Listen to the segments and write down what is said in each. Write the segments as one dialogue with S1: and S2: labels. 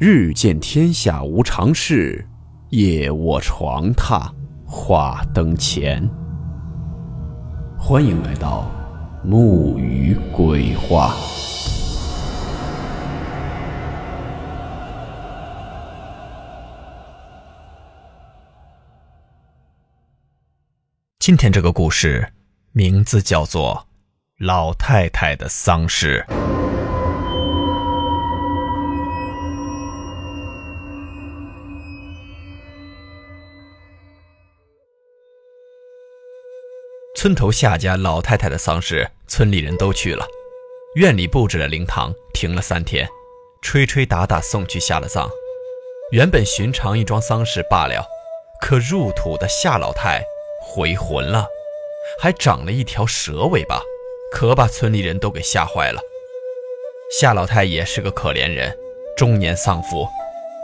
S1: 日见天下无常事，夜卧床榻话灯前。欢迎来到木鱼鬼话。
S2: 今天这个故事名字叫做《老太太的丧事》。村头夏家老太太的丧事，村里人都去了。院里布置了灵堂，停了三天，吹吹打打送去下了葬。原本寻常一桩丧事罢了，可入土的夏老太回魂了，还长了一条蛇尾巴，可把村里人都给吓坏了。夏老太也是个可怜人，中年丧夫，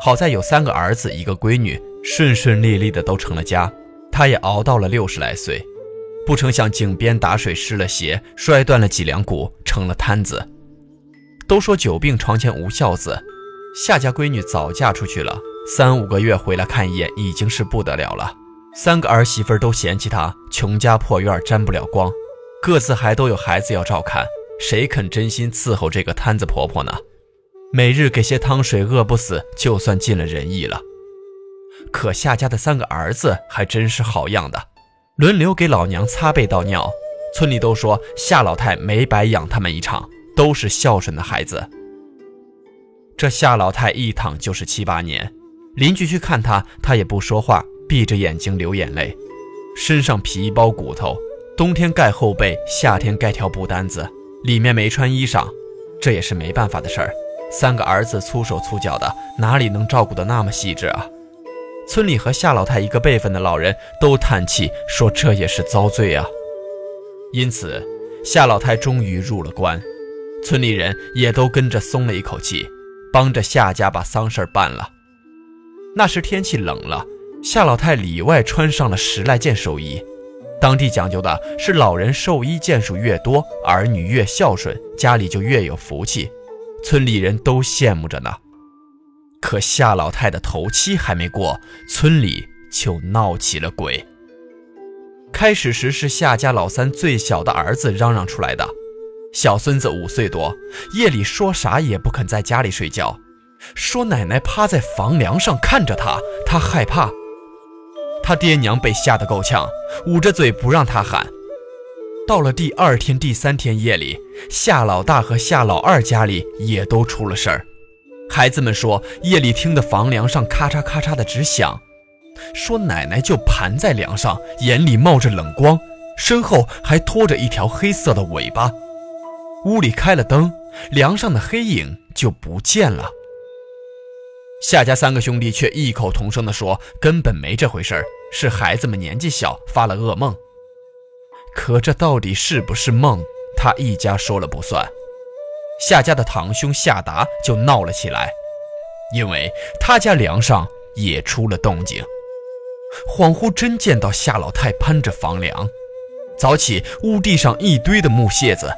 S2: 好在有三个儿子一个闺女，顺顺利利的都成了家，她也熬到了六十来岁。不成想井边打水湿了鞋，摔断了脊梁骨，成了瘫子。都说久病床前无孝子，夏家闺女早嫁出去了，三五个月回来看一眼已经是不得了了。三个儿媳妇都嫌弃她，穷家破院沾不了光，各自还都有孩子要照看，谁肯真心伺候这个瘫子婆婆呢？每日给些汤水，饿不死就算尽了人意了。可夏家的三个儿子还真是好样的。轮流给老娘擦背倒尿，村里都说夏老太没白养他们一场，都是孝顺的孩子。这夏老太一躺就是七八年，邻居去看她，她也不说话，闭着眼睛流眼泪，身上皮包骨头，冬天盖厚被，夏天盖条布单子，里面没穿衣裳，这也是没办法的事儿。三个儿子粗手粗脚的，哪里能照顾得那么细致啊？村里和夏老太一个辈分的老人都叹气说：“这也是遭罪啊。”因此，夏老太终于入了关，村里人也都跟着松了一口气，帮着夏家把丧事办了。那时天气冷了，夏老太里外穿上了十来件寿衣。当地讲究的是，老人寿衣件数越多，儿女越孝顺，家里就越有福气。村里人都羡慕着呢。可夏老太的头七还没过，村里就闹起了鬼。开始时是夏家老三最小的儿子嚷嚷出来的，小孙子五岁多，夜里说啥也不肯在家里睡觉，说奶奶趴在房梁上看着他，他害怕。他爹娘被吓得够呛，捂着嘴不让他喊。到了第二天、第三天夜里，夏老大和夏老二家里也都出了事儿。孩子们说，夜里听得房梁上咔嚓咔嚓的直响，说奶奶就盘在梁上，眼里冒着冷光，身后还拖着一条黑色的尾巴。屋里开了灯，梁上的黑影就不见了。夏家三个兄弟却异口同声地说，根本没这回事儿，是孩子们年纪小发了噩梦。可这到底是不是梦，他一家说了不算。夏家的堂兄夏达就闹了起来，因为他家梁上也出了动静。恍惚真见到夏老太攀着房梁，早起屋地上一堆的木屑子，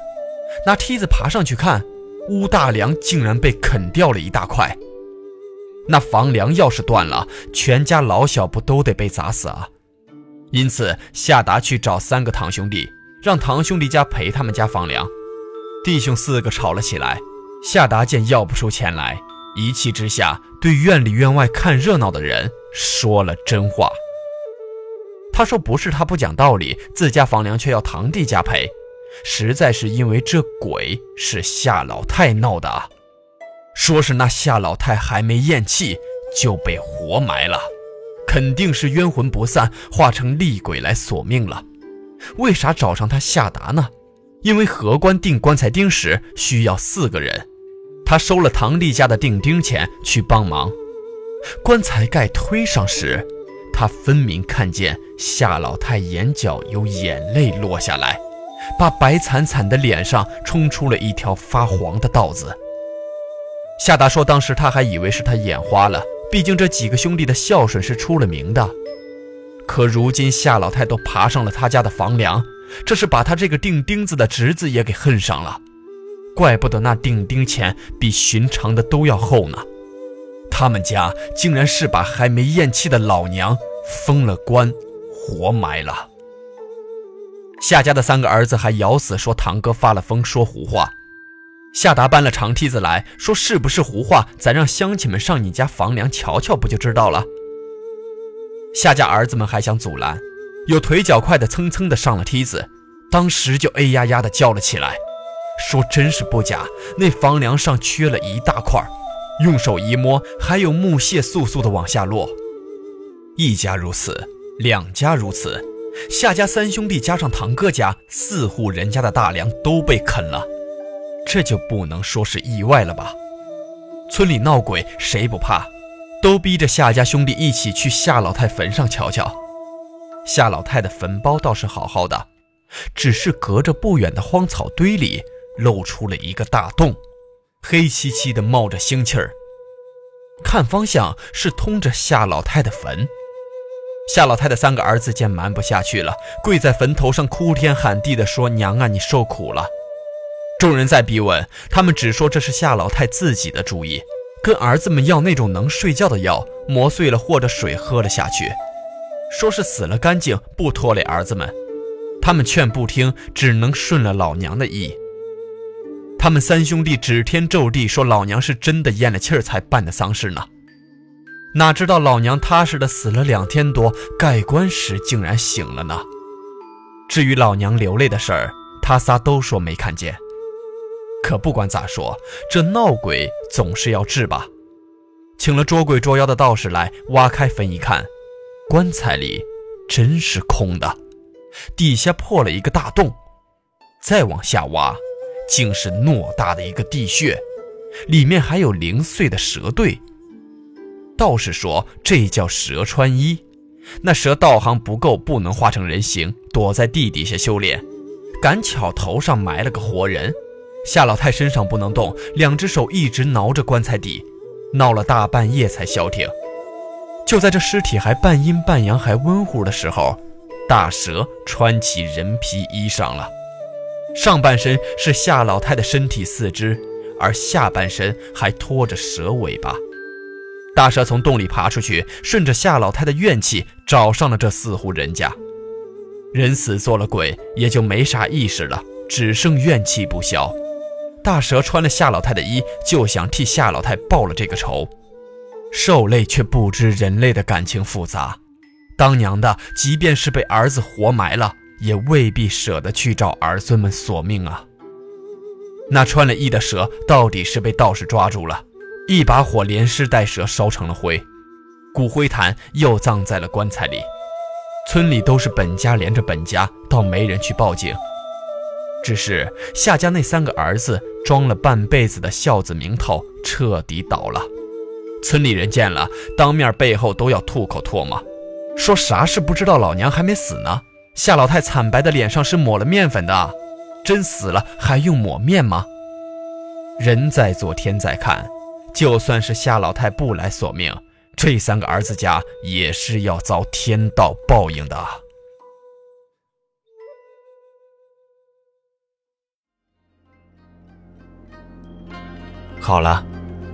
S2: 拿梯子爬上去看，屋大梁竟然被啃掉了一大块。那房梁要是断了，全家老小不都得被砸死啊？因此夏达去找三个堂兄弟，让堂兄弟家赔他们家房梁。弟兄四个吵了起来，夏达见要不出钱来，一气之下对院里院外看热闹的人说了真话。他说：“不是他不讲道理，自家房梁却要堂弟家赔，实在是因为这鬼是夏老太闹的啊。说是那夏老太还没咽气就被活埋了，肯定是冤魂不散，化成厉鬼来索命了。为啥找上他夏达呢？”因为荷官钉棺材钉时需要四个人，他收了唐丽家的钉钉钱去帮忙。棺材盖推上时，他分明看见夏老太眼角有眼泪落下来，把白惨惨的脸上冲出了一条发黄的道子。夏达说，当时他还以为是他眼花了，毕竟这几个兄弟的孝顺是出了名的。可如今夏老太都爬上了他家的房梁。这是把他这个钉钉子的侄子也给恨上了，怪不得那钉钉钱比寻常的都要厚呢。他们家竟然是把还没咽气的老娘封了棺，活埋了。夏家的三个儿子还咬死说堂哥发了疯，说胡话。夏达搬了长梯子来说：“是不是胡话？咱让乡亲们上你家房梁瞧瞧，不就知道了。”夏家儿子们还想阻拦，有腿脚快的蹭蹭的上了梯子，当时就哎呀呀的叫了起来，说：“真是不假，那房梁上缺了一大块，用手一摸，还有木屑簌簌的往下落。一家如此，两家如此。”夏家三兄弟加上堂哥家四户人家的大梁都被啃了，这就不能说是意外了吧？村里闹鬼谁不怕？都逼着夏家兄弟一起去夏老太坟上瞧瞧。夏老太的坟包倒是好好的，只是隔着不远的荒草堆里露出了一个大洞，黑漆漆的冒着腥气儿。看方向是通着夏老太的坟。夏老太的三个儿子见瞒不下去了，跪在坟头上哭天喊地地说：“娘啊，你受苦了！”众人在逼问，他们只说这是夏老太自己的主意，跟儿子们要那种能睡觉的药，磨碎了和着水喝了下去，说是死了干净，不拖累儿子们。他们劝不听，只能顺了老娘的意。他们三兄弟指天咒地说老娘是真的咽了气儿才办的丧事呢。哪知道老娘踏实的死了两天多，盖棺时竟然醒了呢。至于老娘流泪的事儿，他仨都说没看见。可不管咋说，这闹鬼总是要治吧。请了捉鬼捉妖的道士来挖开坟一看，棺材里真是空的，底下破了一个大洞。再往下挖，竟是偌大的一个地穴，里面还有零碎的蛇队。道士说：“这叫蛇穿衣，那蛇道行不够，不能化成人形，躲在地底下修炼。赶巧头上埋了个活人，夏老太身上不能动，两只手一直挠着棺材底，闹了大半夜才消停。就在这尸体还半阴半阳、还温乎的时候，大蛇穿起人皮衣裳了，上半身是夏老太的身体四肢，而下半身还拖着蛇尾巴。”大蛇从洞里爬出去，顺着夏老太的怨气找上了这四户人家。人死做了鬼，也就没啥意识了，只剩怨气不消。大蛇穿了夏老太的衣，就想替夏老太报了这个仇。兽类却不知人类的感情复杂，当娘的即便是被儿子活埋了，也未必舍得去找儿孙们索命啊。那穿了衣的蛇到底是被道士抓住了。一把火连尸带蛇烧成了灰，骨灰坛又葬在了棺材里。村里都是本家连着本家，倒没人去报警。只是夏家那三个儿子装了半辈子的孝子名头彻底倒了。村里人见了，当面背后都要吐口唾沫，说啥事不知道老娘还没死呢。夏老太惨白的脸上是抹了面粉的，真死了还用抹面吗？人在做天在看。就算是夏老太不来索命，这三个儿子家也是要遭天道报应的。好了，